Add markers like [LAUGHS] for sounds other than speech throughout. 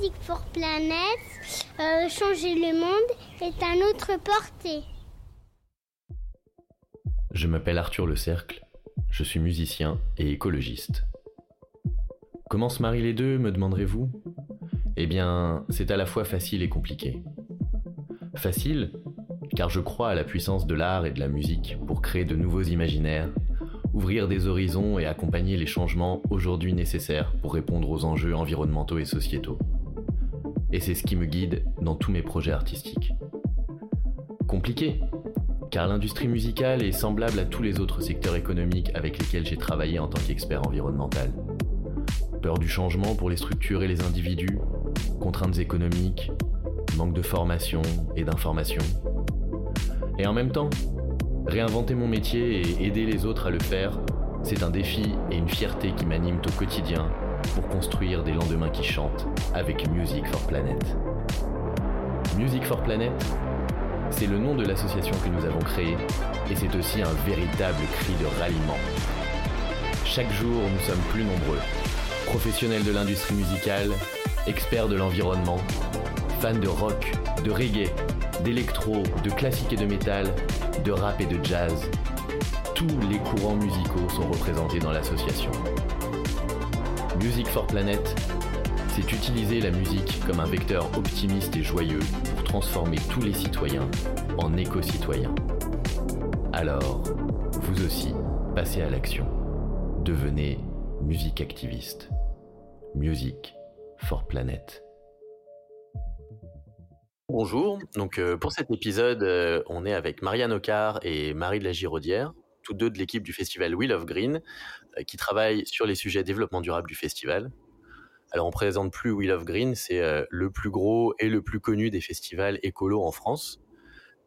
Music for Planet, euh, changer le monde est à notre portée. Je m'appelle Arthur Le Cercle, je suis musicien et écologiste. Comment se marient les deux, me demanderez-vous? Eh bien, c'est à la fois facile et compliqué. Facile, car je crois à la puissance de l'art et de la musique pour créer de nouveaux imaginaires, ouvrir des horizons et accompagner les changements aujourd'hui nécessaires pour répondre aux enjeux environnementaux et sociétaux. Et c'est ce qui me guide dans tous mes projets artistiques. Compliqué, car l'industrie musicale est semblable à tous les autres secteurs économiques avec lesquels j'ai travaillé en tant qu'expert environnemental. Peur du changement pour les structures et les individus, contraintes économiques, manque de formation et d'information. Et en même temps, réinventer mon métier et aider les autres à le faire, c'est un défi et une fierté qui m'animent au quotidien pour construire des lendemains qui chantent avec Music for Planet. Music for Planet, c'est le nom de l'association que nous avons créée et c'est aussi un véritable cri de ralliement. Chaque jour, nous sommes plus nombreux. Professionnels de l'industrie musicale, experts de l'environnement, fans de rock, de reggae, d'électro, de classique et de métal, de rap et de jazz. Tous les courants musicaux sont représentés dans l'association. Music for Planet, c'est utiliser la musique comme un vecteur optimiste et joyeux pour transformer tous les citoyens en éco-citoyens. Alors, vous aussi, passez à l'action. Devenez musique activiste. Music for Planet. Bonjour, donc euh, pour cet épisode, euh, on est avec Marianne Ocar et Marie de la Giraudière, tous deux de l'équipe du festival Wheel of Green, euh, qui travaillent sur les sujets développement durable du festival. Alors on présente plus Wheel of Green, c'est le plus gros et le plus connu des festivals écolos en France.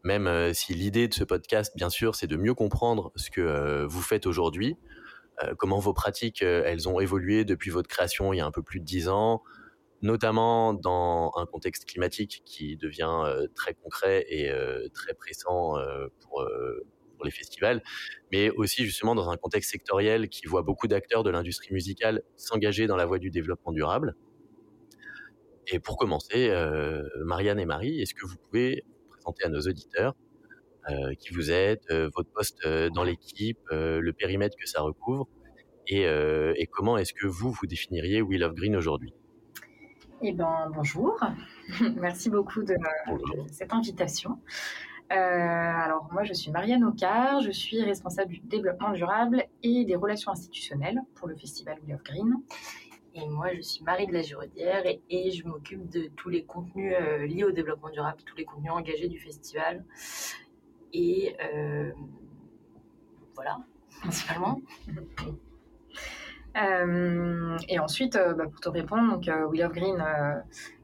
Même si l'idée de ce podcast, bien sûr, c'est de mieux comprendre ce que vous faites aujourd'hui, comment vos pratiques, elles ont évolué depuis votre création il y a un peu plus de dix ans, notamment dans un contexte climatique qui devient très concret et très pressant pour les festivals, mais aussi justement dans un contexte sectoriel qui voit beaucoup d'acteurs de l'industrie musicale s'engager dans la voie du développement durable. Et pour commencer, euh, Marianne et Marie, est-ce que vous pouvez présenter à nos auditeurs euh, qui vous êtes, euh, votre poste dans l'équipe, le périmètre que ça recouvre, et, et comment est-ce que vous, vous définiriez Wheel of Green aujourd'hui? Eh ben, bonjour. [LAUGHS] Merci beaucoup de, cette invitation. Euh, alors moi je suis Marianne Ocar, je suis responsable du développement durable et des relations institutionnelles pour le festival We of Green. Et moi je suis Marie de la Giraudière et, je m'occupe de tous les contenus euh, liés au développement durable, tous les contenus engagés du festival. Et euh, voilà, principalement. [LAUGHS] Euh, et ensuite, euh, bah, pour te répondre, donc euh, Green,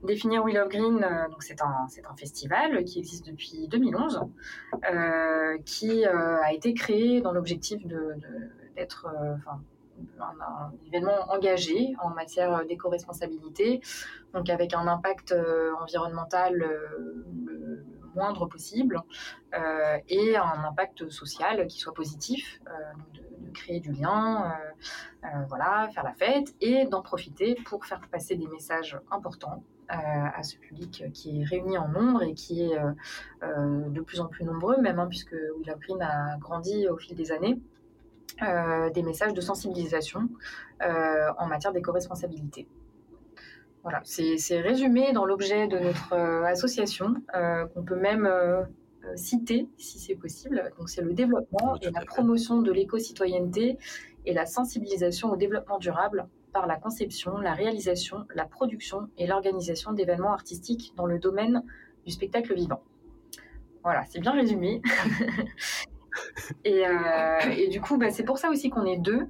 définir Wheel of Green, donc c'est un un festival qui existe depuis 2011, qui a été créé dans l'objectif de d'être, enfin un, événement engagé en matière d'éco-responsabilité, donc avec un impact environnemental le moindre possible et un impact social qui soit positif, de, créer du lien, euh, euh, voilà, faire la fête et d'en profiter pour faire passer des messages importants euh, à ce public qui est réuni en nombre et qui est de plus en plus nombreux, même hein, puisque Willow Green a grandi au fil des années. des messages de sensibilisation en matière d'éco-responsabilité. Voilà, c'est résumé dans l'objet de notre association, qu'on peut même euh, citer, si c'est possible. Donc, c'est le développement et la promotion de l'éco-citoyenneté et la sensibilisation au développement durable par la conception, la réalisation, la production et l'organisation d'événements artistiques dans le domaine du spectacle vivant. Voilà, c'est bien résumé. [LAUGHS] et, euh, et, du coup, bah, c'est pour ça aussi qu'on est deux.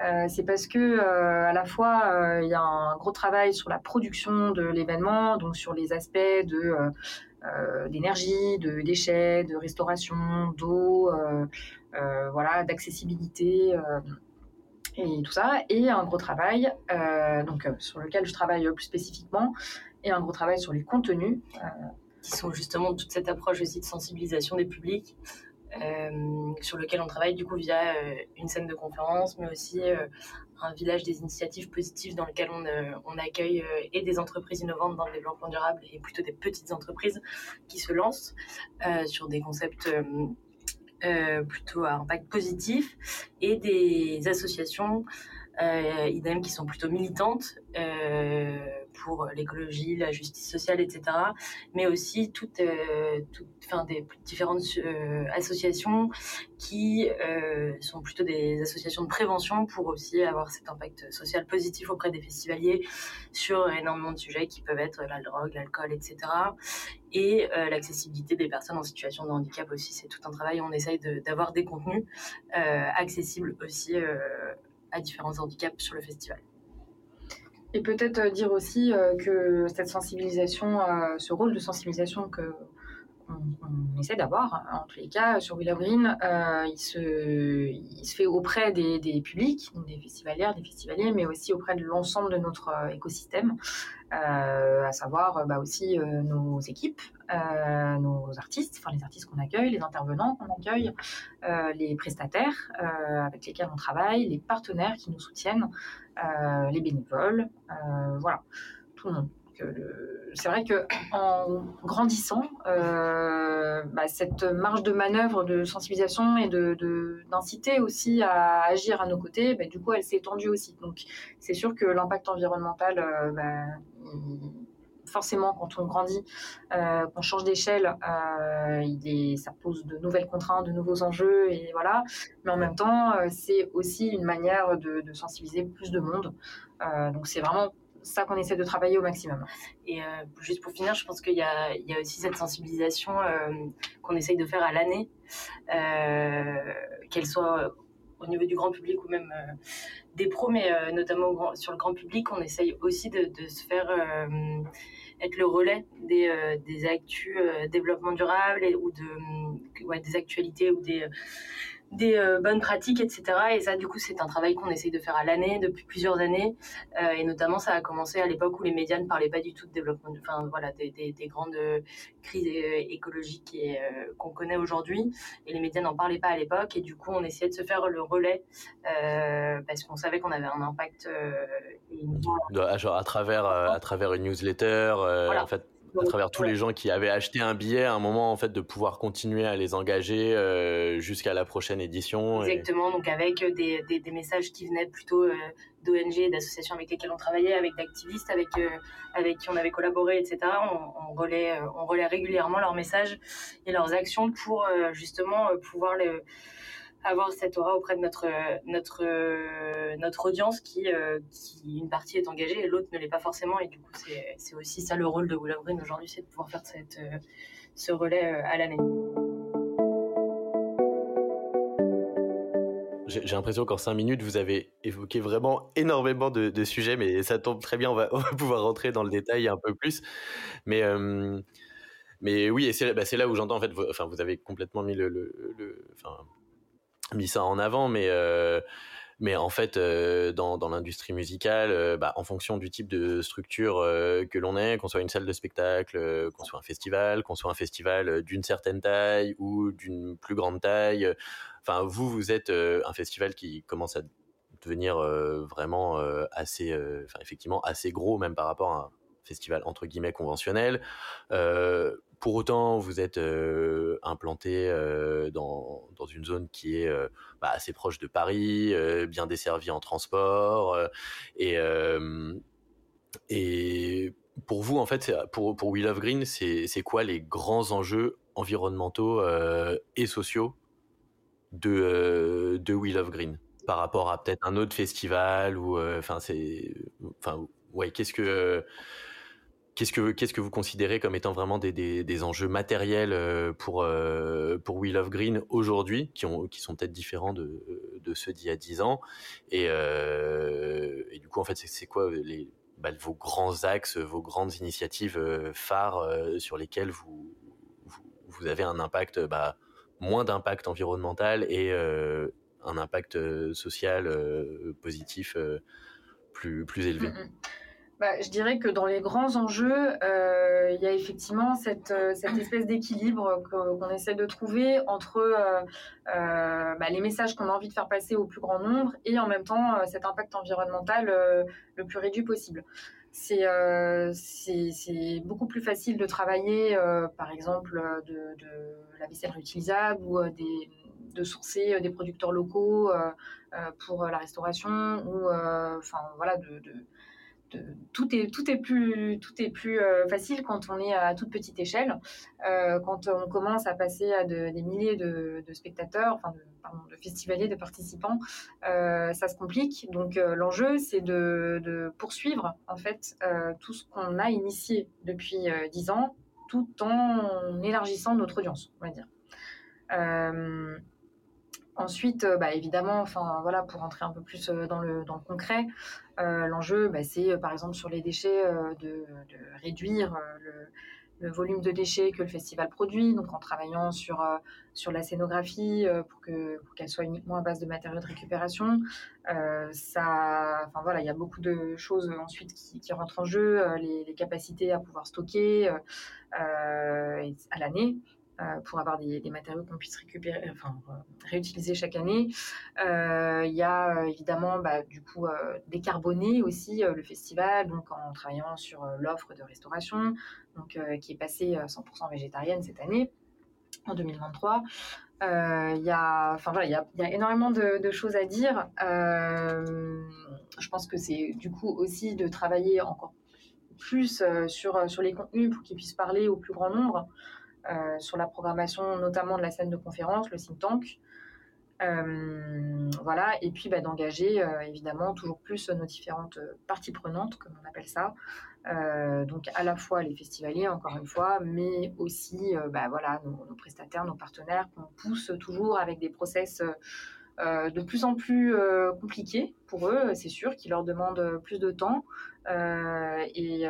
Euh, c'est parce que à la fois il y a un gros travail sur la production de l'événement, donc sur les aspects de euh, d'énergie, de déchets, de restauration, d'eau, euh, euh, voilà, d'accessibilité et tout ça, et un gros travail donc sur lequel je travaille plus spécifiquement, et un gros travail sur les contenus. qui sont justement toute cette approche aussi de sensibilisation des publics sur lequel on travaille du coup via une scène de conférence, mais aussi un village des initiatives positives dans lequel on, accueille et des entreprises innovantes dans le développement durable et plutôt des petites entreprises qui se lancent sur des concepts plutôt à impact positif et des associations euh, idem qui sont plutôt militantes euh, pour l'écologie, la justice sociale, etc. Mais aussi toutes, euh, toutes enfin, des différentes euh, associations qui euh, sont plutôt des associations de prévention pour aussi avoir cet impact social positif auprès des festivaliers sur énormément de sujets qui peuvent être la drogue, l'alcool, etc. Et l'accessibilité des personnes en situation de handicap aussi, c'est tout un travail. On essaye d'avoir des contenus accessibles aussi à différents handicaps sur le festival. Et peut-être euh, dire aussi euh, que cette sensibilisation, euh, ce rôle de sensibilisation que on, essaie d'avoir, hein, en tous les cas, sur Willow Green, il, se, il se fait auprès des, publics, des festivalières, des festivaliers, mais aussi auprès de l'ensemble de notre écosystème, à savoir bah, aussi nos équipes, nos artistes, enfin les artistes qu'on accueille, les intervenants qu'on accueille, les prestataires avec lesquels on travaille, les partenaires qui nous soutiennent. Euh, les bénévoles, euh, voilà, tout le monde. C'est vrai que en grandissant, euh, bah, cette marge de manœuvre de sensibilisation et d'inciter de, aussi à agir à nos côtés, bah, du coup, elle s'est étendue aussi. Donc, c'est sûr que l'impact environnemental, bah, forcément, quand on grandit, euh, qu'on change d'échelle, euh, ça pose de nouvelles contraintes, de nouveaux enjeux, et voilà. Mais en même temps, euh, c'est aussi une manière de, sensibiliser plus de monde. donc, c'est vraiment ça qu'on essaie de travailler au maximum. Et juste pour finir, je pense qu'il y, a aussi cette sensibilisation qu'on essaye de faire à l'année, qu'elle soit au niveau du grand public ou même des pros, mais notamment sur le grand public, on essaye aussi de, se faire être le relais des, euh, actus euh, développement durable et, ou des actualités ou des des euh, bonnes pratiques, etc. Et ça, du coup, c'est un travail qu'on essaye de faire à l'année, depuis plusieurs années. Euh, et notamment, ça a commencé à l'époque où les médias ne parlaient pas du tout de développement, enfin voilà, des, des, des grandes euh, crises écologiques qu'on connaît aujourd'hui. Et les médias n'en parlaient pas à l'époque. Et du coup, on essayait de se faire le relais parce qu'on savait qu'on avait un impact. Genre à travers, à travers une newsletter, en fait à travers tous les gens qui avaient acheté un billet à un moment en fait de pouvoir continuer à les engager euh, jusqu'à la prochaine édition. Exactement, donc avec des, des, des, messages qui venaient plutôt euh, d'ONG, d'associations avec lesquelles on travaillait, avec d'activistes avec euh, avec qui on avait collaboré, etc. On, on relaie on relaie régulièrement leurs messages et leurs actions pour justement pouvoir les avoir cette aura auprès de notre notre audience qui, euh, qui une partie est engagée et l'autre ne l'est pas forcément et du coup c'est aussi ça le rôle de Willow Green aujourd'hui c'est de pouvoir faire cette euh, ce relais euh, à l'année. J'ai l'impression qu'en cinq minutes, vous avez évoqué vraiment énormément de, sujets, mais ça tombe très bien, [LAUGHS] on va, pouvoir rentrer dans le détail un peu plus. Mais, euh, mais oui, et c'est bah, là où j'entends, en fait, vous, enfin, vous avez complètement mis le, mis ça en avant, mais euh, mais en fait, euh, dans, dans l'industrie musicale, euh, bah, en fonction du type de structure que l'on est, qu'on soit une salle de spectacle, qu'on soit un festival, qu'on soit un festival d'une certaine taille ou d'une plus grande taille, enfin vous, vous êtes un festival qui commence à devenir vraiment assez, effectivement assez gros même par rapport à un festival entre guillemets conventionnel. Pour autant, vous êtes euh, implanté euh, dans, dans, une zone qui est euh, bah, assez proche de Paris, bien desservie en transport. et, et pour vous, en fait, pour, pour We Love Green, c'est quoi les grands enjeux environnementaux et sociaux de, de We Love Green par rapport à peut-être un autre festival ou enfin c'est enfin ouais qu'est-ce que Qu'est-ce que qu'est-ce que vous considérez comme étant vraiment des, des, des enjeux matériels euh, pour euh, pour We Love Green aujourd'hui, qui ont qui sont peut-être différents de de ceux d'il y a dix ans, et, euh, et du coup en fait c'est quoi les bah, vos grands axes, vos grandes initiatives phares sur lesquelles vous, vous, avez un impact bah, moins d'impact environnemental et un impact social positif plus plus élevé? Bah, je dirais que dans les grands enjeux, euh, il y a effectivement cette, euh, espèce d'équilibre qu'on essaie de trouver entre euh, bah, les messages qu'on a envie de faire passer au plus grand nombre et en même temps cet impact environnemental le plus réduit possible. C'est beaucoup plus facile de travailler, par exemple, de, la vaisselle réutilisable ou de sourcer des producteurs locaux pour la restauration ou enfin voilà de, tout est tout est plus tout est plus euh, facile quand on est à toute petite échelle. Euh, quand on commence à passer à des milliers de, spectateurs, enfin de, festivaliers, de participants, euh, ça se complique. Donc l'enjeu c'est de, poursuivre en fait tout ce qu'on a initié depuis dix ans, tout en élargissant notre audience, on va dire. Ensuite, euh, bah, évidemment, enfin voilà, pour entrer un peu plus euh, dans le, dans le concret, euh, l'enjeu, bah, c'est par exemple sur les déchets de, réduire le, volume de déchets que le festival produit, donc en travaillant sur, sur la scénographie pour que qu'elle soit uniquement à base de matériaux de récupération. enfin voilà, il y a beaucoup de choses ensuite qui, rentrent en jeu, les, capacités à pouvoir stocker à l'année. Euh, pour avoir des, matériaux qu'on puisse récupérer, enfin, réutiliser chaque année. Euh, il y a euh, évidemment bah, du coup décarboner aussi le festival, donc en travaillant sur l'offre de restauration, donc qui est passée 100% végétarienne cette année en 2023. Il y, a, enfin, voilà, a, y a énormément de, de, choses à dire. je pense que c'est du coup aussi de travailler encore plus sur, sur les contenus pour qu'ils puissent parler au plus grand nombre. Euh, sur la programmation, notamment de la scène de conférence, le think tank. Euh, voilà, et puis bah, d'engager euh, évidemment toujours plus nos différentes parties prenantes, comme on appelle ça. donc à la fois les festivaliers, encore une fois, mais aussi bah, voilà, nos, nos, prestataires, nos partenaires qu'on pousse toujours avec des process euh, de plus en plus euh, compliqué pour eux, c'est sûr, qui leur demandent plus de temps. Euh, et,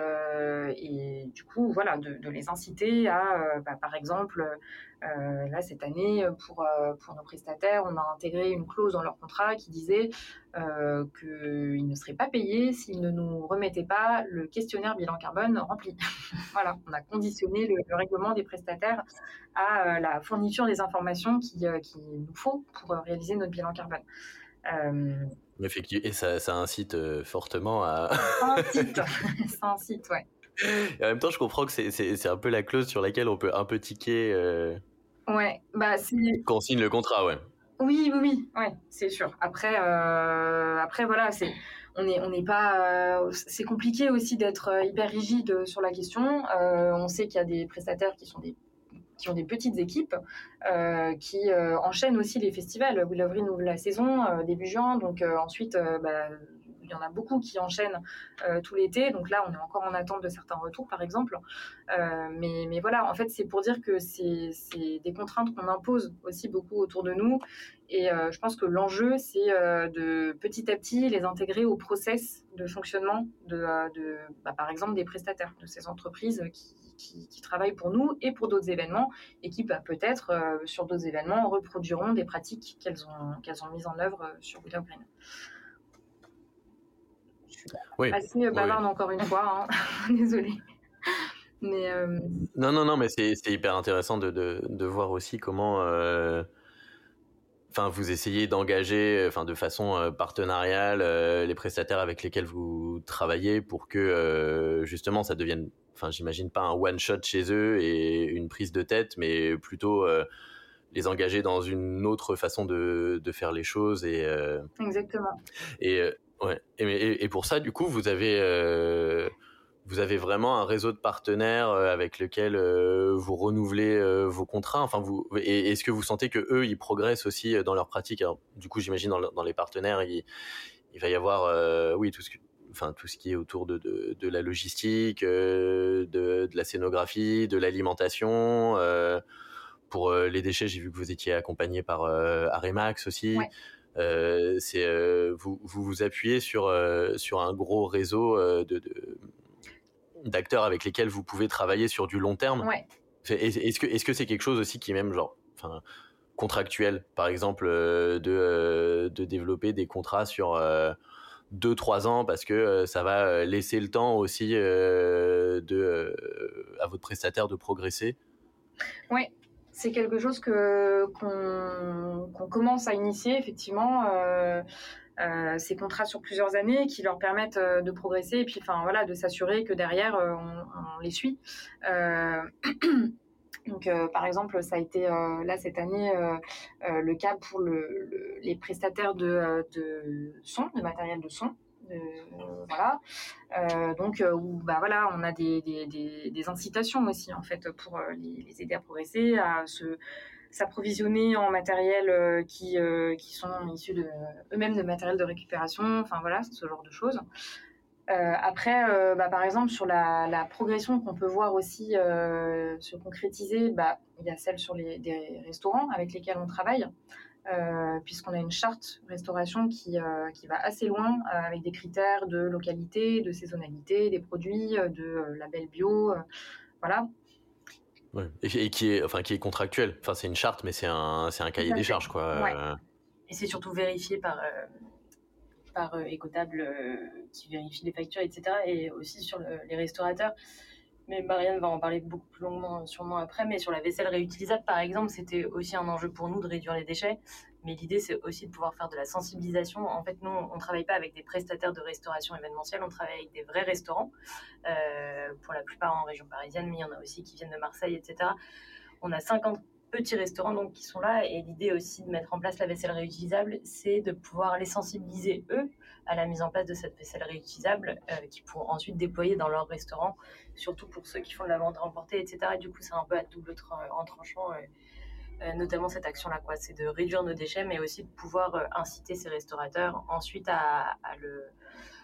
et, du coup, voilà, de, de les inciter à, bah, par exemple, euh, là, cette année, pour, pour nos prestataires, on a intégré une clause dans leur contrat qui disait euh, qu'ils ne seraient pas payés s'ils ne nous remettaient pas le questionnaire bilan carbone rempli. [LAUGHS] voilà, on a conditionné le, règlement des prestataires à euh, la fourniture des informations qu'il qui nous faut pour réaliser notre bilan carbone. Euh, Effectivement, et ça, ça incite fortement à. ça incite, [LAUGHS] [LAUGHS] ça incite, ouais. Et en même temps, je comprends que c'est un peu la clause sur laquelle on peut un peu tiquer. Ouais, bah c'est. Qu'on signe le contrat, ouais. Oui, oui, oui, ouais, c'est sûr. Après, euh, après voilà, c'est on n'est on n'est pas. Euh, c'est compliqué aussi d'être euh, hyper rigide sur la question. on sait qu'il y a des prestataires qui sont des qui ont des petites équipes, qui enchaînent aussi les festivals. Will of ouvre la saison début juin, donc ensuite, bah, y en a beaucoup qui enchaînent euh, tout l'été. Donc là, on est encore en attente de certains retours, par exemple. Euh, mais, voilà, en fait, c'est pour dire que c'est des contraintes qu'on impose aussi beaucoup autour de nous. Et euh, je pense que l'enjeu, c'est de petit à petit les intégrer au process de fonctionnement de, bah, par exemple, des prestataires de ces entreprises qui, travaillent pour nous et pour d'autres événements et qui bah, peut-être sur d'autres événements reproduiront des pratiques qu'elles ont, mises en œuvre sur Willow Green oui. assez bavarde encore une fois. Hein. [LAUGHS] Désolée. Mais euh, Non, non, non, mais c'est hyper intéressant de, de, de, voir aussi comment. Euh, enfin, vous essayez d'engager, enfin, de façon euh, partenariale, les prestataires avec lesquels vous travaillez pour que justement ça devienne, enfin, j'imagine pas un one shot chez eux et une prise de tête, mais plutôt les engager dans une autre façon de, de faire les choses et. Exactement. Et Ouais. Et, pour ça, du coup, vous avez, euh, vous avez vraiment un réseau de partenaires euh, avec lequel euh, vous renouvelez vos contrats. Enfin, vous, est-ce que vous sentez que eux, ils progressent aussi dans leur pratique? Du coup, j'imagine dans, dans, les partenaires, il, il va y avoir, oui, tout ce, enfin, tout ce qui est autour de, de, de la logistique, de, de, la scénographie, de l'alimentation. pour les déchets, j'ai vu que vous étiez accompagné par Aremax aussi. Ouais. Euh, c'est euh, vous, vous, vous appuyez sur euh, sur un gros réseau de, d'acteurs avec lesquels vous pouvez travailler sur du long terme. Ouais. Est-ce que est-ce que c'est quelque chose aussi qui est même genre enfin contractuel par exemple de de développer des contrats sur 2-3 ans parce que ça va laisser le temps aussi de, à votre prestataire de progresser? Oui, c'est quelque chose que qu'on commence à initier effectivement. Euh, euh, ces contrats sur plusieurs années qui leur permettent euh, de progresser et puis enfin voilà de s'assurer que derrière on, les suit. [CLEARS THROAT] Donc, par exemple, ça a été là cette année le cas pour le, les prestataires de, de son, de matériel de son. Euh, voilà. Euh, donc, euh, où, bah, voilà, on a des, des, des, incitations aussi, en fait, pour les, aider à progresser, à se s'approvisionner en matériel qui, qui sont issus de eux-mêmes de matériel de récupération, enfin voilà, ce genre de choses. après, bah, par exemple, sur la, la progression qu'on peut voir aussi se concrétiser, bah, il y a celle sur les des restaurants avec lesquels on travaille. Euh, puisqu'on a une charte restauration qui, euh, qui va assez loin euh, avec des critères de localité, de saisonnalité, des produits, de label bio, voilà. Et, qui est, enfin, qui est contractuel. Enfin, c'est une charte, mais c'est un, c'est un cahier des charges, quoi. Et c'est surtout vérifié par, par Ecotable qui vérifie les factures, etc. Et aussi sur les restaurateurs mais Marianne va en parler beaucoup plus longuement euh, sûrement après. Mais sur la vaisselle réutilisable, par exemple, c'était aussi un enjeu pour nous de réduire les déchets. Mais l'idée, c'est aussi de pouvoir faire de la sensibilisation. En fait, nous, on ne travaille pas avec des prestataires de restauration événementielle, on travaille avec des vrais restaurants, euh, pour la plupart en région parisienne, mais il y en a aussi qui viennent de Marseille, etc. On a 50 petits restaurants donc qui sont là et l'idée aussi de mettre en place la vaisselle réutilisable, c'est de pouvoir les sensibiliser eux à la mise en place de cette vaisselle réutilisable euh, qui pourront ensuite déployer dans leur restaurant, surtout pour ceux qui font de la vente remportée, etc. Et du coup, c'est un peu à double en tranchant. Euh, euh, notamment cette action-là, quoi. C'est de réduire nos déchets, mais aussi de pouvoir inciter ces restaurateurs ensuite à,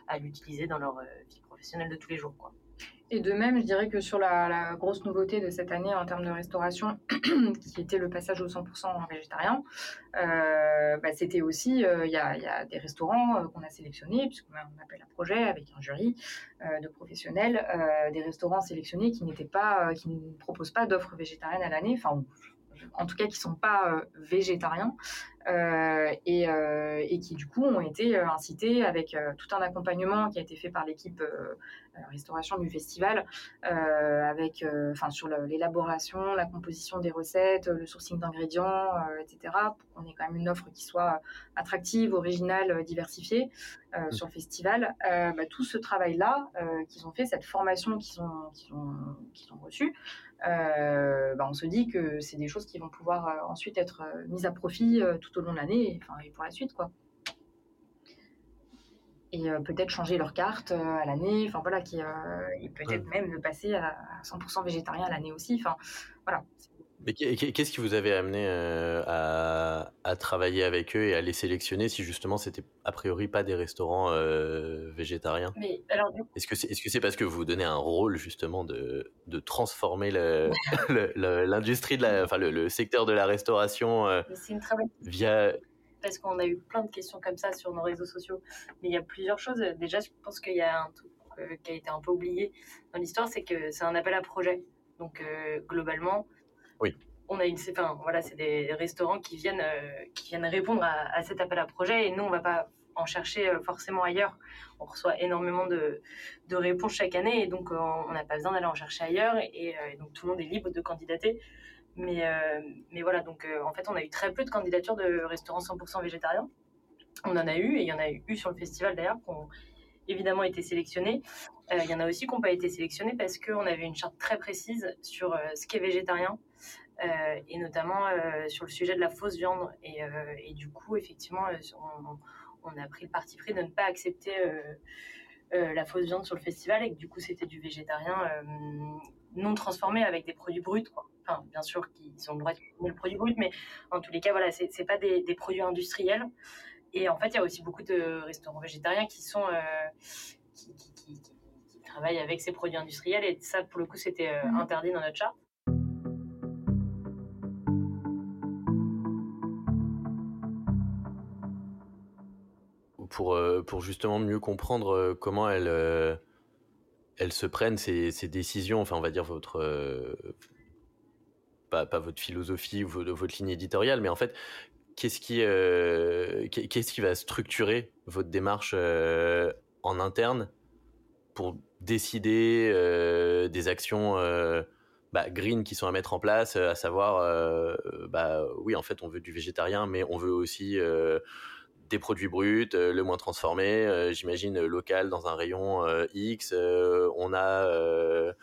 à l'utiliser dans leur vie professionnelle de tous les jours, quoi. Et de même, je dirais que sur la, grosse nouveauté de cette année en termes de restauration, [CLEARS THROAT] qui était le passage au 100% végétarien, euh, bah, c'était aussi, euh, il y, a, des restaurants euh, qu'on a sélectionnés, puisqu'on appelle un projet avec un jury de professionnels, des restaurants sélectionnés qui n'étaient pas, qui ne proposent pas d'offres végétariennes à l'année, en tout cas qui sont pas végétariens, et, et, qui du coup ont été incités avec tout un accompagnement qui a été fait par l'équipe restauration du festival, euh, avec, euh, enfin, sur l'élaboration, la composition des recettes, le sourcing d'ingrédients, euh, etc. Pour qu'on ait quand même une offre qui soit attractive, originale, diversifiée mmh. sur le festival. Bah, tout ce travail-là qu'ils ont fait, cette formation qu'ils ont, qu'ils ont, qu'ils ont reçue, bah, on se dit que c'est des choses qui vont pouvoir ensuite être mises à profit tout au long de l'année, enfin, et pour la suite, quoi et euh, peut-être changer leur carte euh, à l'année, enfin voilà, qui, euh, et peut-être même le passer à 100% végétarien à l'année aussi, enfin voilà. Qu'est-ce qui vous avait amené à, à, travailler avec eux et à les sélectionner si justement c'était a priori pas des restaurants végétariens? Mais alors Est-ce que c'est parce que vous vous donnez un rôle justement de, de transformer [LAUGHS] [LAUGHS] l'industrie de la, enfin le, secteur de la restauration via parce qu'on a eu plein de questions comme ça sur nos réseaux sociaux. Mais il y a plusieurs choses. Déjà, je pense qu'il y a un truc euh, qui a été un peu oublié dans l'histoire, c'est que c'est un appel à projet. Donc, euh, globalement, oui. on a une, enfin, voilà, c'est des restaurants qui viennent, euh, qui viennent répondre à, cet appel à projet et nous, on va pas en chercher forcément ailleurs. On reçoit énormément de, de réponses chaque année et donc on n'a pas besoin d'aller en chercher ailleurs et, donc tout le monde est libre de candidater. Mais, euh, mais voilà, donc euh, en fait, on a eu très peu de candidatures de restaurants 100% végétariens. On en a eu, et il y en a eu sur le festival d'ailleurs, évidemment été sélectionnés. Euh, il y en a aussi qui n'ont pas été sélectionnés parce qu'on avait une charte très précise sur ce qui est végétarien, et notamment sur le sujet de la fausse viande. Et, du coup, effectivement, on, a pris le parti pris de ne pas accepter la fausse viande sur le festival, et que du coup, c'était du végétarien non transformé avec des produits bruts. Quoi bien sûr qu'ils ont le droit de consommer le produit brut, mais en tous les cas, voilà, c'est pas des, produits industriels. Et en fait, il y a aussi beaucoup de restaurants végétariens qui sont euh, qui, travaillent avec ces produits industriels. Et ça, pour le coup, c'était euh, mhm. interdit dans notre charte. Pour, euh, pour justement mieux comprendre comment elles, elles se prennent ces, ces, décisions, enfin on va dire votre, pas, votre philosophie ou votre ligne éditoriale, mais en fait, qu'est-ce qui, qu'est-ce qui va structurer votre démarche en interne pour décider des actions bah, green qui sont à mettre en place, à savoir, bah, oui, en fait, on veut du végétarien, mais on veut aussi des produits bruts, le moins transformé, j'imagine local dans un rayon X. on a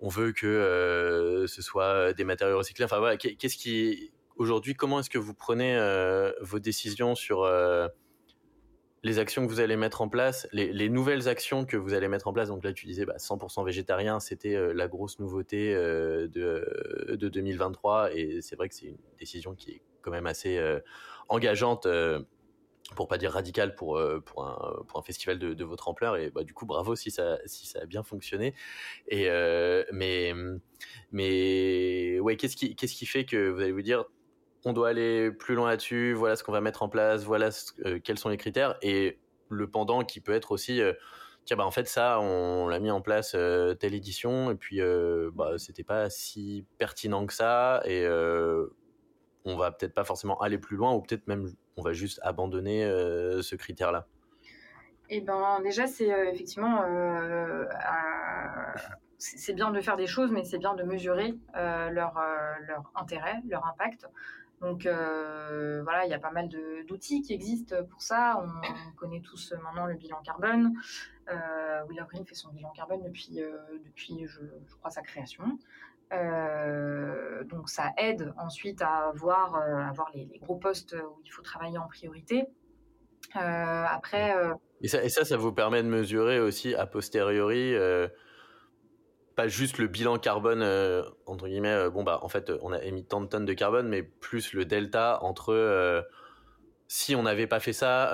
on veut que ce soit des matériaux recyclés. Enfin voilà, qu'est-ce qui aujourd'hui, comment est-ce que vous prenez vos décisions sur les actions que vous allez mettre en place, les, nouvelles actions que vous allez mettre en place? Donc là, tu disais bah, 100% végétarien, c'était euh, la grosse nouveauté euh, de, de, 2023. Et c'est vrai que c'est une décision qui est quand même assez euh, engageante, pour pas dire radicale, pour, pour, un, festival de, de, votre ampleur. Et bah, du coup, bravo si ça, si ça a bien fonctionné. Et, mais, mais ouais, qu'est-ce qui, qu'est-ce qui fait que vous allez vous dire on doit aller plus loin là-dessus, voilà ce qu'on va mettre en place, voilà euh, quels sont les critères, et le pendant qui peut être aussi, euh, tiens, bah en fait ça, on l'a mis en place euh, telle édition, et puis bah, c'était pas si pertinent que ça, et on va peut-être pas forcément aller plus loin, ou peut-être même on va juste abandonner ce critère-là. Eh ben déjà c'est effectivement c'est bien de faire des choses, mais c'est bien de mesurer leur, leur intérêt, leur impact. Donc euh, voilà, il y a pas mal d'outils qui existent pour ça. On, connaît tous maintenant le bilan carbone. Euh, Willow Green fait son bilan carbone depuis, euh, depuis je, crois, sa création. Euh, donc ça aide ensuite à voir, les, gros postes où il faut travailler en priorité. après. Et, ça, ça, vous permet de mesurer aussi a posteriori pas juste le bilan carbone euh, entre guillemets euh, bon bah en fait on a émis tant de tonnes de carbone mais plus le delta entre euh, si on n'avait pas fait ça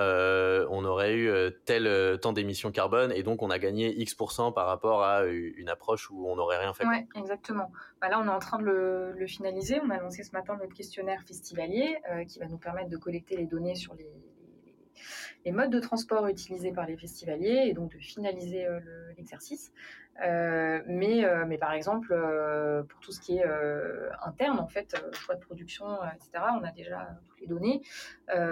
on aurait eu tel temps d'émissions carbone et donc on a gagné X par rapport à une approche où on n'aurait rien fait. Oui, exactement. Bah là on est en train de le, le, finaliser. On a lancé ce matin notre questionnaire festivalier qui va nous permettre de collecter les données sur les, les modes de transport utilisés par les festivaliers et donc de finaliser l'exercice. Euh, mais, euh, mais par exemple, euh, pour tout ce qui est interne, en fait, choix de production, etc., on a déjà toutes les données.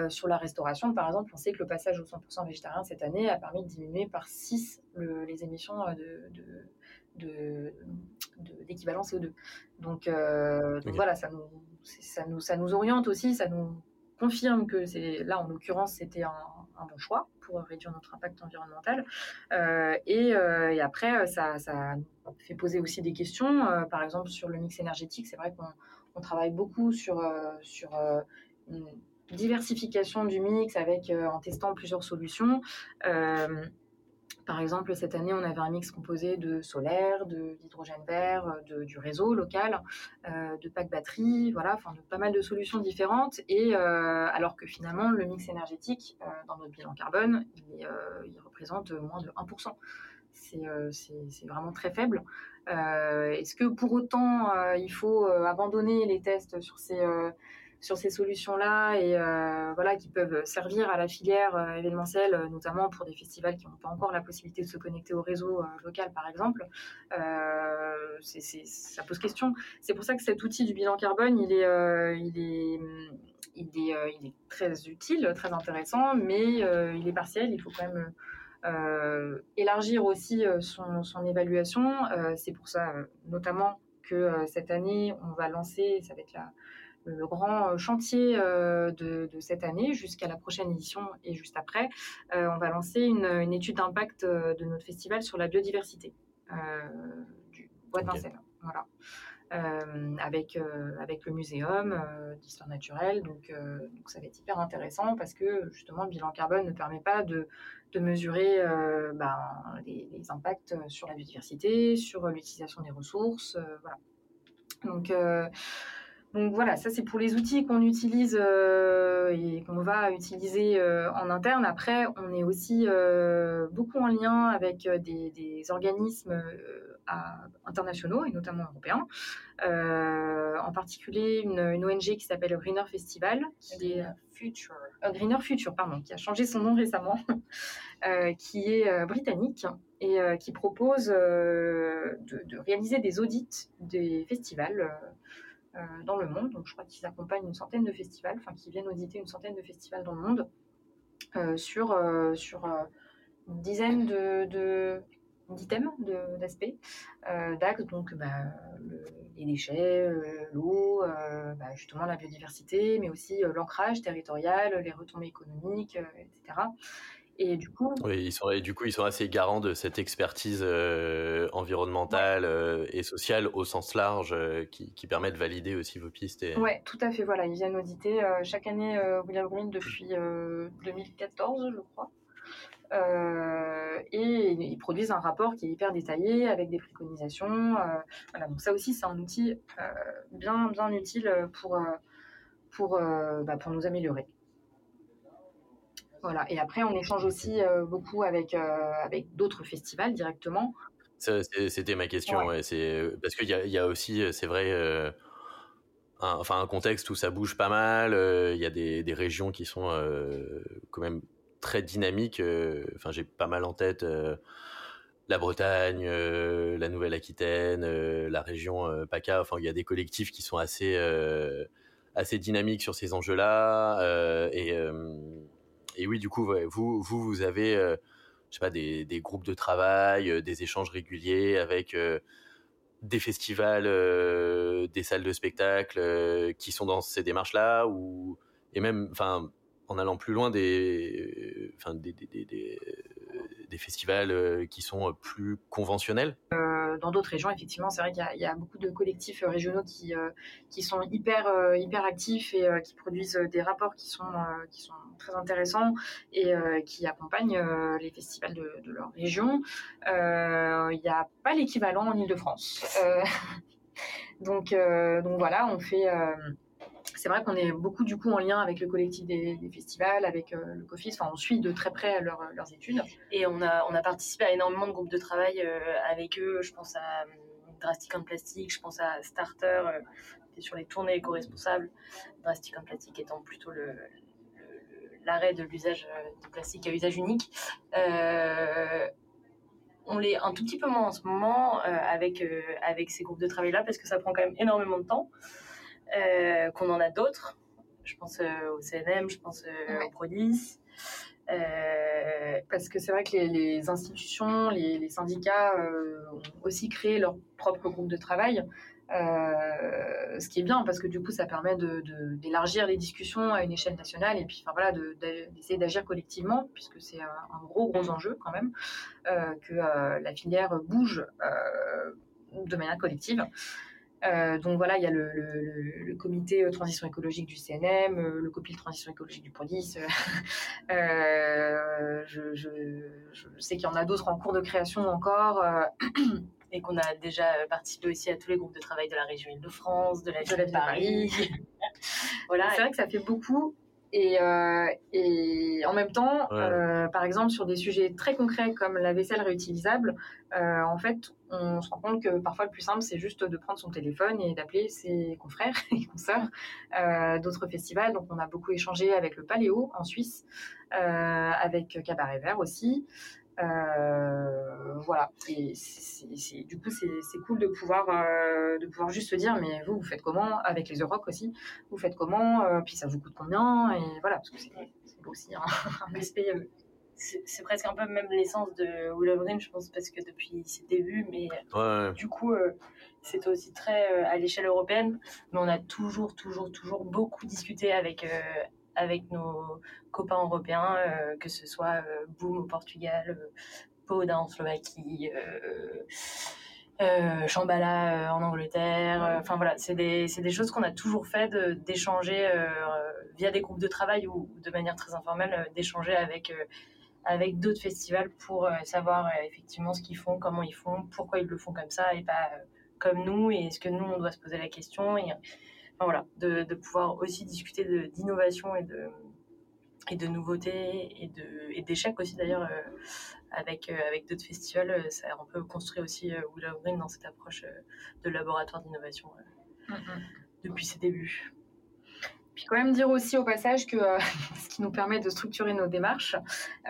sur la restauration, par exemple, on sait que le passage au 100% végétarien cette année a permis de diminuer par 6 les émissions de, d'équivalent CO2. Donc, voilà, ça nous, ça, nous, ça nous oriente aussi, ça nous confirme que c'est là en l'occurrence c'était un, bon choix pour réduire notre impact environnemental. Euh, euh, et, après, euh, ça, ça, fait poser aussi des questions. par exemple, sur le mix énergétique, c'est vrai qu'on travaille beaucoup sur, sur une diversification du mix avec, en testant plusieurs solutions. Par exemple, cette année, on avait un mix composé de solaire, d'hydrogène vert, de, du réseau local, euh, de packs batterie, voilà, enfin de pas mal de solutions différentes. Et euh, alors que finalement, le mix énergétique euh, dans notre bilan carbone, il, représente moins de 1%. C'est vraiment très faible. Est-ce que pour autant, il faut abandonner les tests sur ces sur ces solutions-là et euh, voilà qui peuvent servir à la filière euh, événementielle, euh, notamment pour des festivals qui n'ont pas encore la possibilité de se connecter au réseau local, par exemple. ça pose question. C'est pour ça que cet outil du bilan carbone, il est, il est, il est, il est très utile, très intéressant, mais il est partiel. Il faut quand même élargir aussi son, son évaluation. C'est pour ça, notamment, que cette année, on va lancer, ça va être la le grand chantier euh, de, cette année jusqu'à la prochaine édition et juste après, euh, on va lancer une, étude d'impact euh, de notre festival sur la biodiversité du bois de Vincennes. Voilà. avec, avec le muséum d'histoire naturelle. Donc, donc, ça va être hyper intéressant parce que justement, le bilan carbone ne permet pas de, de mesurer ben, les, les, impacts sur la biodiversité, sur l'utilisation des ressources. voilà. Donc, donc voilà, ça c'est pour les outils qu'on utilise euh, et qu'on va utiliser euh, en interne. Après, on est aussi euh, beaucoup en lien avec des, organismes internationaux et notamment européens. en particulier une, ONG qui s'appelle Greener Festival, qui Future. Greener Future, pardon, qui a changé son nom récemment, [LAUGHS] qui est britannique et qui propose de, de, réaliser des audits des festivals dans le monde. Donc, je crois qu'ils accompagnent une centaine de festivals, enfin, qui viennent auditer une centaine de festivals dans le monde sur, sur une dizaine de, d'items, d'aspects, d'axes, donc bah, les déchets, l'eau, bah, justement la biodiversité, mais aussi l'ancrage territorial, les retombées économiques, etc. Et du coup, oui, ils sont, du coup, ils sont assez garants de cette expertise euh, environnementale euh, et sociale au sens large euh, qui, qui, permet de valider aussi vos pistes. Et... Oui, tout à fait. Voilà, ils viennent auditer chaque année William Green depuis 2014, je crois. et ils produisent un rapport qui est hyper détaillé avec des préconisations. voilà, donc ça aussi, c'est un outil bien, bien utile pour, pour, bah, pour nous améliorer. Voilà. Et après, on échange aussi euh, beaucoup avec, euh, avec d'autres festivals directement. C'était ma question. c'est parce qu'il y a, y a, aussi, c'est vrai, euh, un, enfin un contexte où ça bouge pas mal. Il y a des, des, régions qui sont quand même très dynamiques. Enfin, j'ai pas mal en tête la Bretagne, la Nouvelle-Aquitaine, la région PACA. Enfin, il y a des collectifs qui sont assez assez dynamiques sur ces enjeux-là et et oui, du coup, vous, vous, vous avez, euh, je sais pas, des, groupes de travail, euh, des échanges réguliers avec euh, des festivals, des salles de spectacle qui sont dans ces démarches-là, ou et même, en allant plus loin, des, des, des, des festivals qui sont plus conventionnels? Dans d'autres régions, effectivement, c'est vrai qu'il y, a beaucoup de collectifs régionaux qui, euh, qui sont hyper, euh, hyper actifs et euh, qui produisent des rapports qui sont, qui sont très intéressants et qui accompagnent les festivals de, leur région. Il n'y a pas l'équivalent en Ile-de-France. [LAUGHS] donc, donc voilà, on fait c'est vrai qu'on est beaucoup du coup en lien avec le collectif des, festivals, avec euh, le COFIS. Enfin, on suit de très près leurs études. Et on a, on participé à énormément de groupes de travail euh, avec eux. Je pense à euh, Drastic en plastique, je pense à Starter, qui est sur les tournées éco-responsables. Drastic en plastique étant plutôt l'arrêt de l'usage de plastique à usage unique. on l'est un tout petit peu moins en ce moment avec, avec ces groupes de travail-là parce que ça prend quand même énormément de temps. Euh, qu'on en a d'autres. Je pense euh, au CNM, je pense euh, au Prodis. parce que c'est vrai que les, institutions, les, syndicats ont aussi créé leur propre groupe de travail. ce qui est bien parce que du coup ça permet d'élargir de, les discussions à une échelle nationale et puis enfin voilà d'essayer d'agir collectivement puisque c'est un, gros gros enjeu quand même que la filière bouge de manière collective. Euh, donc voilà, il y a le, comité euh, transition écologique du CNM, euh, le COPIL transition écologique du PRODIS. [LAUGHS] je, sais qu'il y en a d'autres en cours de création encore. [CLEARS THROAT] et qu'on a déjà participé aussi à tous les groupes de travail de la région Île-de-France, de la ville de, Paris. [LAUGHS] voilà. C'est vrai que ça fait beaucoup. Et, euh, et, en même temps, euh, par exemple, sur des sujets très concrets comme la vaisselle réutilisable, euh, en fait, on se rend compte que parfois le plus simple, c'est juste de prendre son téléphone et d'appeler ses confrères [LAUGHS] et consoeurs d'autres festivals. Donc, on a beaucoup échangé avec le Paléo en Suisse, avec Cabaret Vert aussi. Euh, voilà. Et c'est, du coup, c'est, cool de pouvoir, euh, de pouvoir juste se dire, mais vous, vous faites comment Avec les Euroc aussi, vous faites comment? Euh, Puis ça vous coûte combien? Et voilà, parce que c'est, aussi [LAUGHS] un, aspect. C'est, presque un peu même l'essence de Willow Green, je pense, parce que depuis ses débuts, mais du coup, c'est aussi très à l'échelle européenne. Mais on a toujours, toujours, toujours beaucoup discuté avec, avec nos copains européens, euh, que ce soit euh, Boom au Portugal, euh, Poda en Slovaquie. Euh, Shambhala en Angleterre. Enfin voilà, c'est des, choses qu'on a toujours fait d'échanger via des groupes de travail ou de manière très informelle, d'échanger avec, avec d'autres festivals pour savoir effectivement ce qu'ils font, comment ils font, pourquoi ils le font comme ça et pas comme nous, et est-ce que nous, on doit se poser la question. Et, voilà, de, de, pouvoir aussi discuter d'innovation et de, et de nouveautés et de et d'échecs aussi d'ailleurs euh, avec euh, avec d'autres festivals euh, ça a un peu construit aussi Willow Green dans cette approche de laboratoire d'innovation mm-hmm. depuis ses débuts Puis quand même dire aussi au passage que euh, [LAUGHS] ce qui nous permet de structurer nos démarches,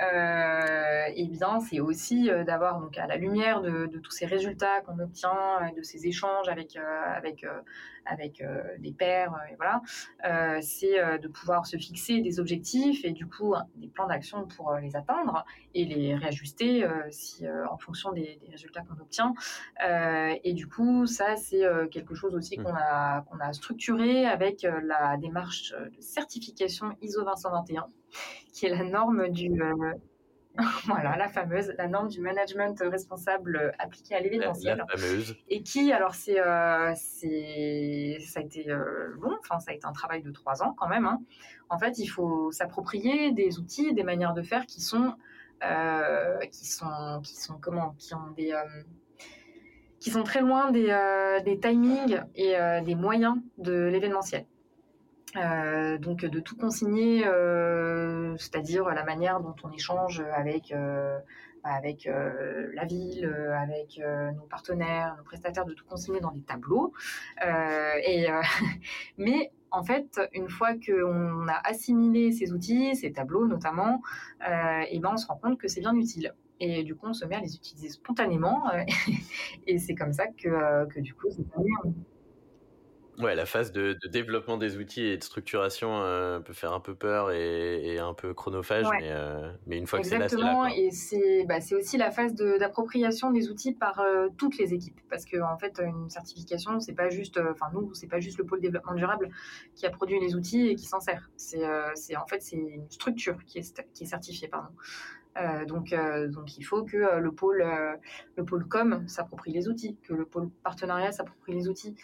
euh, eh bien, c'est aussi euh, d'avoir donc à la lumière de, tous ces résultats qu'on obtient, de ces échanges avec avec avec des pairs, et voilà, c'est de pouvoir se fixer des objectifs et du coup des plans d'action pour les atteindre et les réajuster si en fonction des, résultats qu'on obtient. et du coup, ça c'est quelque chose aussi qu'on a qu'on a structuré avec la démarche de certification ISO 521, qui est la norme du euh, [LAUGHS] voilà, la fameuse, la norme du management responsable appliquée à l'événementiel. La, fameuse. Et qui, alors, c'est, euh, c'est, ça a été euh, long, enfin, ça a été un travail de trois ans quand même. Hein. En fait, il faut s'approprier des outils, des manières de faire qui sont, qui sont, qui sont comment, qui ont des, qui sont très loin des, des timings et des moyens de l'événementiel. Euh, donc de tout consigner, euh, c'est-à-dire la manière dont on échange avec euh, avec la ville, avec nos partenaires, nos prestataires, de tout consigner dans des tableaux. et [LAUGHS] mais en fait, une fois qu'on a assimilé ces outils, ces tableaux notamment, et ben on se rend compte que c'est bien utile. Et du coup, on se met à les utiliser spontanément. [LAUGHS] et c'est comme ça que, que du coup, c'est Ouais, la phase de, développement des outils et de structuration euh, peut faire un peu peur et, un peu chronophage, mais, euh, mais, une fois que c'est là, c'est là. et c'est bah, aussi la phase d'appropriation des outils par euh, toutes les équipes, parce que en fait, une certification, c'est pas juste, enfin nous, c'est pas juste le pôle développement durable qui a produit les outils et qui s'en sert. C'est en fait c'est une structure qui est, qui est certifiée, pardon. Euh, donc, euh, donc il faut que euh, le pôle, le pôle com s'approprie les outils, que le pôle partenariat s'approprie les outils.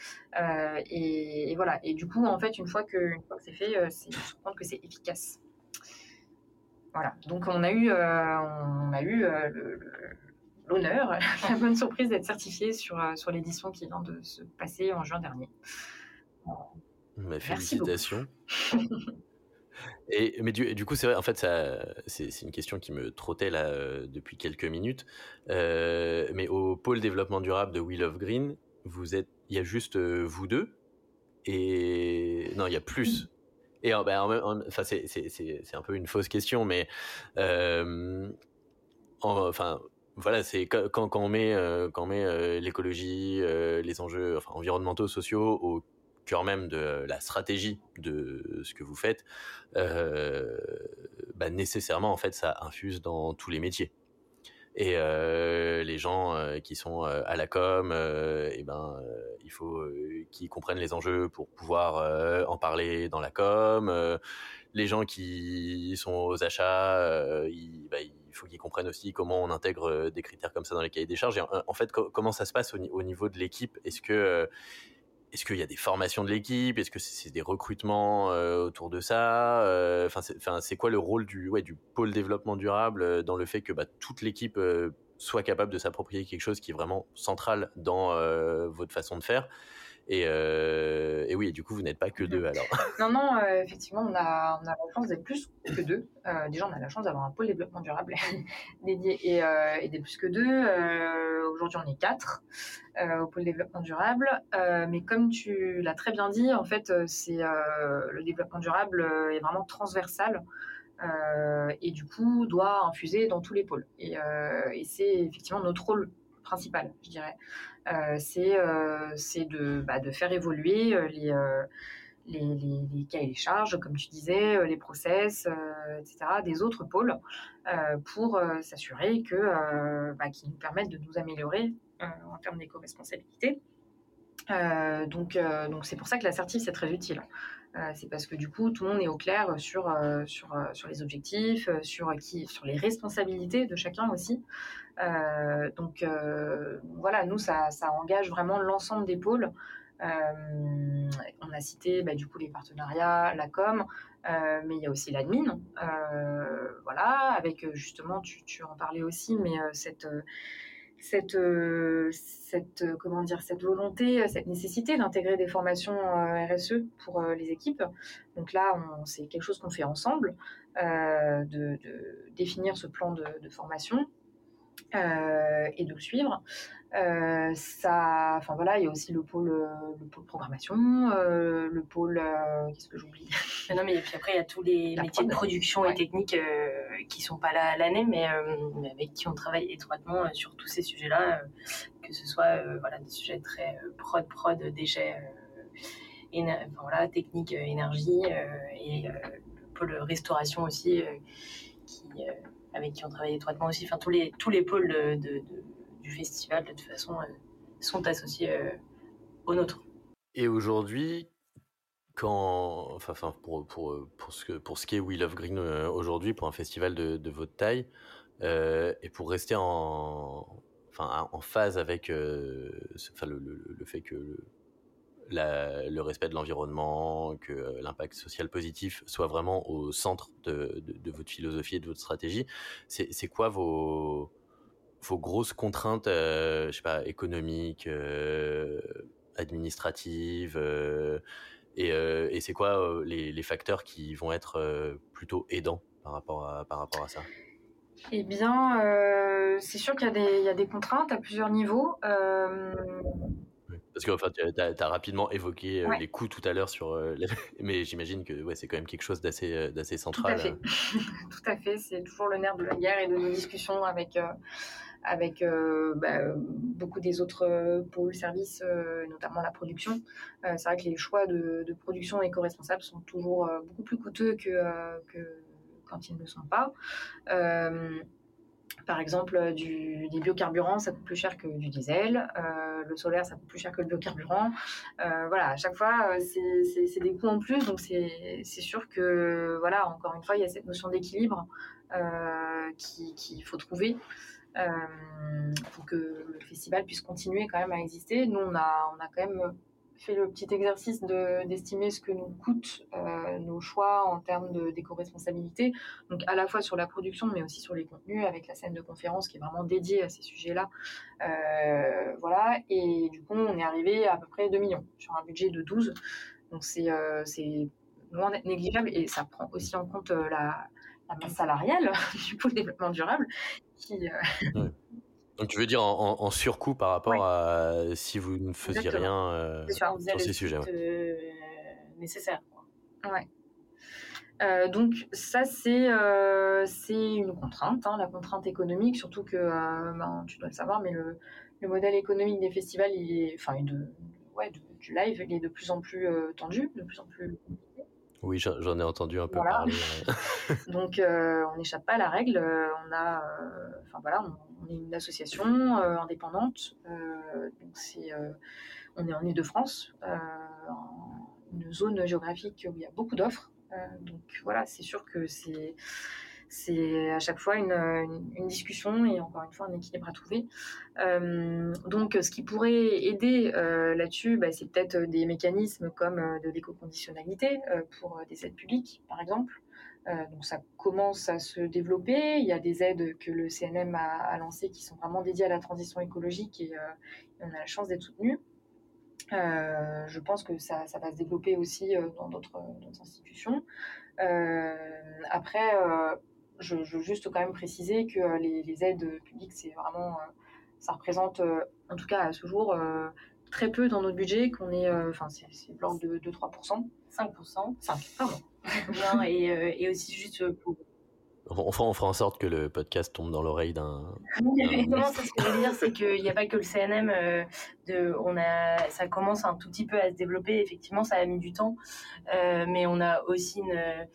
Et, voilà. Et du coup, en fait, une fois que, c'est fait, c'est se compte que c'est efficace. Voilà. Donc on a eu, on a eu l'honneur, [LAUGHS] la bonne surprise d'être certifié sur, sur l'édition qui vient de se passer en juin dernier. Bah, félicitations. [LAUGHS] Et, mais du, coup, c'est vrai, en fait, c'est, une question qui me trottait là euh, depuis quelques minutes. Euh, mais au pôle développement durable de Wheel of Green, vous êtes, il y a juste euh, vous deux et non, il y a plus. Et ben, enfin, c'est, un peu une fausse question, mais enfin, voilà, c'est quand, quand on met, quand on met l'écologie, les enjeux enfin, environnementaux, sociaux au cœur même de la stratégie de ce que vous faites, euh, bah nécessairement en fait ça infuse dans tous les métiers. Et euh, les gens euh, qui sont à la com, et ben il faut qu'ils comprennent les enjeux pour pouvoir en parler dans la com. les gens qui sont aux achats, il, bah, il faut qu'ils comprennent aussi comment on intègre des critères comme ça dans les cahiers des charges. Et en, fait, comment ça se passe au niveau de l'équipe? Est-ce que est-ce qu'il y a des formations de l'équipe? Est-ce que c'est des recrutements euh, autour de ça euh, Enfin, c'est quoi le rôle du, ouais, du pôle développement durable euh, dans le fait que bah, toute l'équipe soit capable de s'approprier quelque chose qui est vraiment central dans votre façon de faire? Euh, et, oui, du coup, vous n'êtes pas que deux alors. [LAUGHS] non, non, euh, effectivement, on a, on a la chance d'être plus que deux. Euh, déjà, on a la chance d'avoir un pôle développement durable [LAUGHS] dédié et, et plus que deux. Aujourd'hui, on est quatre au pôle développement durable. mais comme tu l'as très bien dit, en fait, c'est le développement durable est vraiment transversal. et du coup doit infuser dans tous les pôles. Et c'est effectivement notre rôle principal, je dirais. Euh, c'est euh, de, bah, de faire évoluer euh, les, les, les, les, charges, comme tu disais, les process, etc., des autres pôles, pour s'assurer que bah, nous permettent de nous améliorer en termes d'éco-responsabilité. Donc, donc c'est pour ça que l'assertif c'est très utile. c'est parce que du coup tout le monde est au clair sur sur sur les objectifs, sur qui, sur les responsabilités de chacun aussi. Euh, donc euh, voilà, nous, ça, engage vraiment l'ensemble des pôles. Euh, on a cité bah, du coup les partenariats, la com, mais il y a aussi l'admin. voilà, avec justement, tu, en parlais aussi, mais cette cette, cette, comment dire, cette volonté, cette nécessité d'intégrer des formations RSE pour les équipes. Donc là, c'est quelque chose qu'on fait ensemble, de, définir ce plan de formation et de le suivre. Euh, ça, enfin voilà, il y a aussi le pôle, euh, le pôle programmation, euh, le pôle, qu'est-ce que j'oublie? Non mais et puis après il y a tous les métiers de production et technique qui sont pas là à l'année, mais, mais, avec qui on travaille étroitement sur tous ces sujets-là, que ce soit voilà des sujets très prod, prod, déchets, enfin, voilà, technique, énergie et le pôle restauration aussi, qui avec qui on travaille étroitement aussi, enfin tous les tous les pôles du festival, de toute façon, euh, sont associés euh, au nôtre. Et aujourd'hui, quand, enfin, pour, pour, pour, ce, pour ce qui est We Love Green euh, aujourd'hui, pour un festival de, de votre taille, et pour rester en, en phase avec enfin, le, le, fait que le respect de l'environnement, que l'impact social positif soit vraiment au centre de, votre philosophie et de votre stratégie, c'est quoi vos, grosses contraintes, euh, je sais pas, économiques, euh, administratives, euh, et, c'est quoi les, facteurs qui vont être plutôt aidants par rapport à ça? Eh bien, c'est sûr qu'il y, a des contraintes à plusieurs niveaux. Parce que enfin, tu as, rapidement évoqué les coûts tout à l'heure sur, [LAUGHS] mais j'imagine que ouais, c'est quand même quelque chose d'assez d'assez central. Tout à fait. [LAUGHS] tout à fait. C'est toujours le nerf de la guerre et de nos discussions avec avec euh, bah, beaucoup des autres euh, pôles services, euh, notamment la production. c'est vrai que les choix de, production éco-responsables sont toujours beaucoup plus coûteux que, quand ils ne le sont pas. Par exemple, du, des biocarburants, ça coûte plus cher que du diesel. le solaire, ça coûte plus cher que le biocarburant. voilà, à chaque fois, c'est des coûts en plus. Donc, c'est sûr que, voilà, encore une fois, il y a cette notion d'équilibre qu'il faut trouver. Euh, pour que le festival puisse continuer quand même à exister. Nous, on a, on a quand même fait le petit exercice d'estimer ce que nous coûtent euh, nos choix en termes d'éco-responsabilité, donc à la fois sur la production, mais aussi sur les contenus, avec la scène de conférence qui est vraiment dédiée à ces sujets-là. Euh, voilà, et du coup, on est arrivé à, peu près 2 millions sur un budget de 12. Donc c'est loin d'être négligeable et ça prend aussi en compte la, la masse salariale [LAUGHS] du pôle développement durable. Qui, euh, Donc tu veux dire en, surcoût par rapport à si vous ne faisiez rien euh, sur ces sujets euh, nécessaire. Ouais. donc ça c'est c'est une contrainte, hein, la contrainte économique, surtout que ben, tu dois le savoir, mais le, le, modèle économique des festivals, il est, enfin de, ouais, du live, il est de plus en plus tendu, de plus en plus oui, j'en ai entendu un peu parler. [LAUGHS] Donc, euh, on n'échappe pas à la règle. On a, euh, enfin voilà, on, est une association euh, indépendante. donc c'est, on est en Ile-de-France, une zone géographique où il y a beaucoup d'offres. donc voilà, c'est sûr que c'est c'est à chaque fois une, discussion et encore une fois un équilibre à trouver. Euh, donc, ce qui pourrait aider euh, là-dessus, bah, c'est peut-être des mécanismes comme euh, de l'éco-conditionnalité pour des aides publiques, par exemple. Donc, ça commence à se développer. Il y a des aides que le CNM a, lancées qui sont vraiment dédiées à la transition écologique et, on a la chance d'être soutenu. je pense que ça, va se développer aussi dans d'autres institutions. après, je, veux juste quand même préciser que euh, les, aides publiques, c'est vraiment, euh, ça représente, euh, en tout cas à ce jour, très peu dans notre budget, qu'on est, enfin, c'est de l'ordre de, 3%. 5%. 5, pardon. Non, et, et, aussi juste pour... On fera, on fera en sorte que le podcast tombe dans l'oreille d'un. Exactement, [LAUGHS] ce que je veux dire, c'est qu'il n'y a pas que le CNM. de, on a, ça commence un tout petit peu à se développer. Effectivement, ça a mis du temps, mais on a aussi une,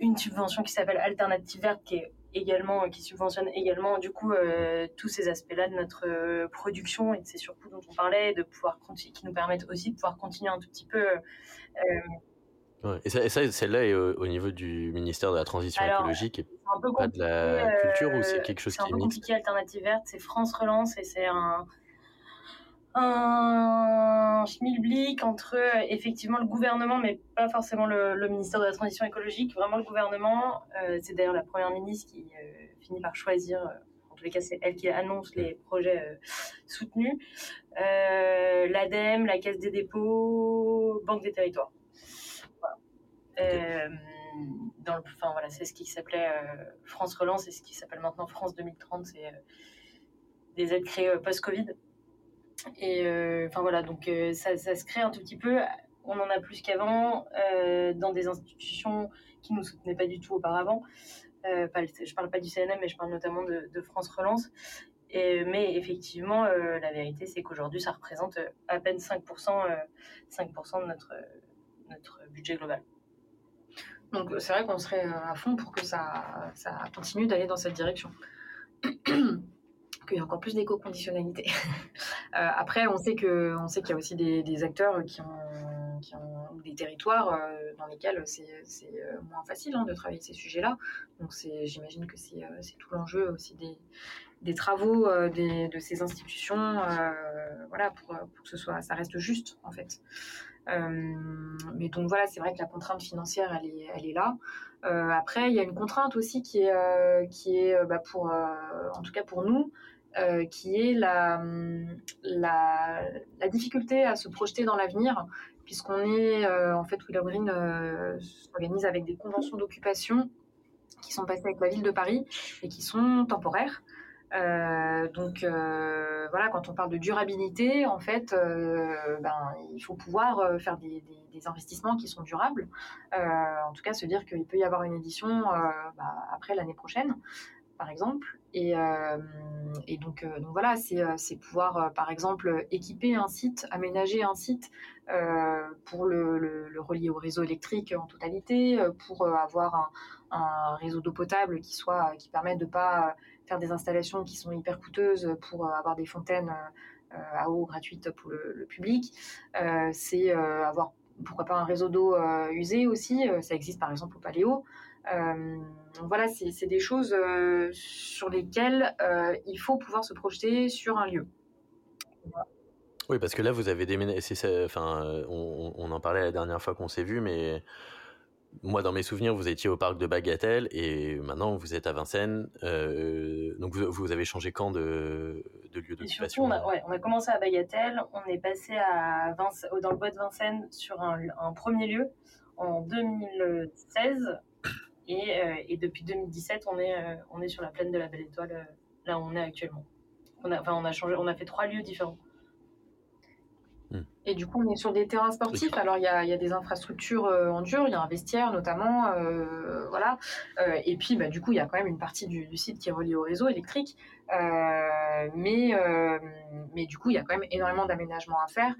une subvention qui s'appelle Alternative Verte qui est également qui subventionne également du coup euh, tous ces aspects-là de notre euh, production et de ces surcoûts dont on parlait, de pouvoir qui nous permettent aussi de pouvoir continuer un tout petit peu. Euh, et ça, celle-là est au, niveau du ministère de la Transition écologique et pas de la culture ou c'est quelque chose qui est C'est un peu compliqué, Alternative Verte, c'est France Relance et c'est un un schmilblick entre effectivement le gouvernement, mais pas forcément le, ministère de la Transition écologique, vraiment le gouvernement. Euh, c'est d'ailleurs la première ministre qui euh, finit par choisir, euh, en tous les cas c'est elle qui annonce les projets soutenus, l'ADEME, la Caisse des dépôts, Banque des territoires. Voilà. dans le, enfin voilà, c'est ce qui s'appelait France Relance et ce qui s'appelle maintenant France 2030, c'est des aides créées post-Covid. Et enfin voilà, donc ça, se crée un tout petit peu. On en a plus qu'avant dans des institutions qui nous soutenaient pas du tout auparavant. Euh, pas, je parle pas du CNM, mais je parle notamment de, France Relance. Mais effectivement, euh, la vérité, c'est qu'aujourd'hui, ça représente euh, à peine 5%, 5% de notre budget global. Donc c'est vrai qu'on serait à fond pour que ça, continue d'aller dans cette direction. [CLEARS THROAT] qu'il y ait encore plus d'éco-conditionnalité. [LAUGHS] après, on sait qu'il y a aussi des, des acteurs qui ont des territoires euh, dans lesquels c'est euh, moins facile hein, de travailler ces sujets-là. Donc j'imagine que c'est euh, tout l'enjeu aussi des, des travaux de ces institutions, voilà, pour, pour, que ce soit, ça reste juste en fait. Mais donc voilà, c'est vrai que la contrainte financière, elle est, là. après, il y a une contrainte aussi qui est, qui est bah, pour, en tout cas pour nous, qui est la, la, la, difficulté à se projeter dans l'avenir puisqu'on est, euh, en fait, Willow Green euh, s'organise avec des conventions d'occupation qui sont passées avec la ville de Paris et qui sont temporaires. Euh, donc voilà, quand on parle de durabilité, en fait, ben, il faut pouvoir faire des, investissements qui sont durables. en tout cas, se dire qu'il peut y avoir une édition bah, après l'année prochaine par exemple. Et, euh, donc, euh, donc, voilà, c'est euh, pouvoir, par exemple, équiper un site, aménager un site pour le, relier au réseau électrique en totalité, pour avoir un, réseau d'eau potable qui soit qui permette de pas faire des installations qui sont hyper coûteuses pour avoir des fontaines à eau gratuites pour le, public. c'est avoir pourquoi pas un réseau d'eau usé aussi. ça existe par exemple au Paléo. Euh, voilà, c'est des choses euh, sur lesquelles euh, il faut pouvoir se projeter sur un lieu. Oui, parce que là, vous avez déménagé. Enfin, on, on, en parlait la dernière fois qu'on s'est vu, mais moi, dans mes souvenirs, vous étiez au parc de Bagatelle et maintenant vous êtes à Vincennes. donc, vous, avez changé quand de, de lieu d'occupation on, a, on a commencé à Bagatelle, on est passé à dans le bois de Vincennes sur un, un premier lieu en 2016 euh, et, depuis 2017, on est, euh, on est sur la plaine de la Belle Étoile, euh, là où on est actuellement. On a, enfin, on a changé, on a fait trois lieux différents. Hmm. Et du coup, on est sur des terrains sportifs. Alors, il y a, y a, des infrastructures en dur, il y a un vestiaire notamment, voilà. et puis, bah, du coup, il y a quand même une partie du, du, site qui est reliée au réseau électrique. mais, mais du coup, il y a quand même énormément d'aménagements à faire.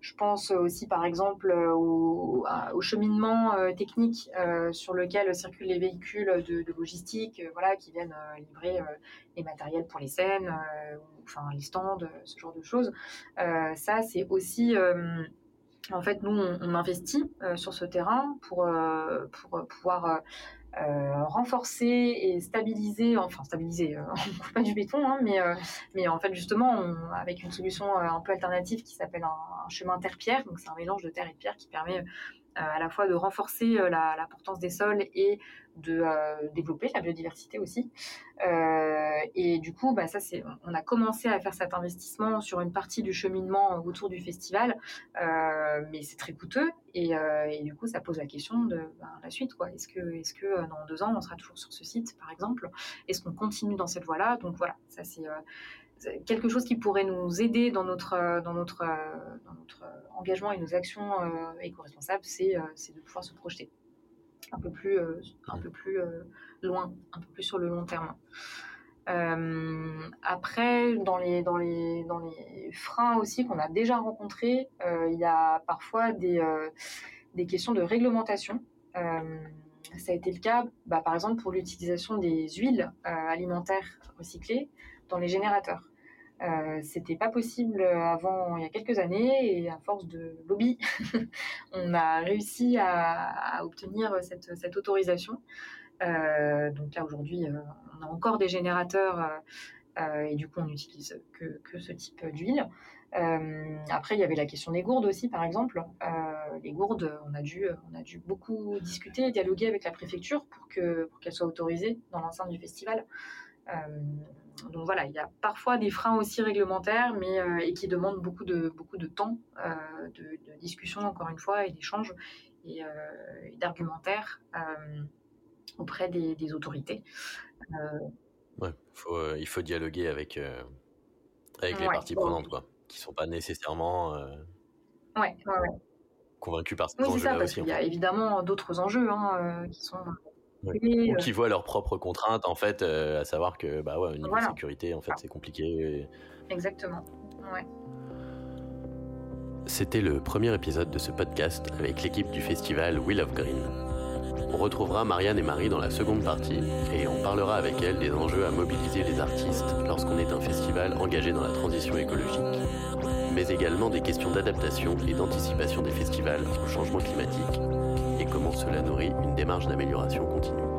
Je pense aussi, par exemple, au, cheminement euh, technique euh, sur lequel circulent les véhicules de, logistique, euh, voilà, qui viennent livrer les matériels pour les scènes, enfin les stands, ce genre de choses. ça, c'est aussi en fait, nous, on, investit sur ce terrain pour, pour pouvoir euh, renforcer et stabiliser, enfin stabiliser, euh, [LAUGHS] on ne coupe pas du béton, hein, mais, euh, mais en fait justement avec une solution un peu alternative qui s'appelle un, un, chemin terre-pierre, donc c'est un mélange de terre et de pierre qui permet euh, à la fois de renforcer euh, l'importance des sols et de euh, développer la biodiversité aussi. et du coup, bah, ça, c'est, on a commencé à faire cet investissement sur une partie du cheminement autour du festival, mais c'est très coûteux et, du coup, ça pose la question de ben, la suite. Quoi. Est-ce que, est-ce que dans deux ans, on sera toujours sur ce site, par exemple? Est-ce qu'on continue dans cette voie-là? Donc voilà, ça c'est quelque chose qui pourrait nous aider dans notre, euh, dans notre, euh, dans notre engagement et nos actions euh, éco-responsables, c'est de pouvoir se projeter un peu plus, un peu plus loin, un peu plus sur le long terme. après, dans les, dans, les, dans les freins aussi qu'on a déjà rencontrés, il y a parfois des, des questions de réglementation. ça a été le cas, bah, par exemple, pour l'utilisation des huiles alimentaires recyclées dans les générateurs. Euh, c'était pas possible avant il y a quelques années et à force de lobby, [LAUGHS] on a réussi à, obtenir cette, autorisation. Euh, donc là aujourd'hui, euh, on a encore des générateurs euh, et du coup on n'utilise que, que, ce type d'huile. après, il y avait la question des gourdes aussi, par exemple. les gourdes, on a dû, on a dû beaucoup discuter et dialoguer avec la préfecture pour que pour qu'elles soient autorisées dans l'enceinte du festival. Euh, donc voilà, il y a parfois des freins aussi réglementaires, mais euh, et qui demandent beaucoup de beaucoup de temps, euh, de, discussion encore une fois et d'échanges. et, d'argumentaire auprès des, autorités. Ouais, il faut dialoguer avec, avec les parties prenantes, quoi, qui ne sont pas nécessairement ouais, convaincus par ces oui, enjeux-là parce qu'il y a évidemment d'autres enjeux hein, qui sont ou qui voient leurs propres contraintes, en fait, à savoir que, bah ouais, au niveau de sécurité, en fait, c'est compliqué. Exactement. Ouais. C'était le premier épisode de ce podcast avec l'équipe du festival Will of Green. On retrouvera Marianne et Marie dans la seconde partie et on parlera avec elles des enjeux à mobiliser les artistes lorsqu'on est un festival engagé dans la transition écologique, mais également des questions d'adaptation et d'anticipation des festivals au changement climatique comment cela nourrit une démarche d'amélioration continue.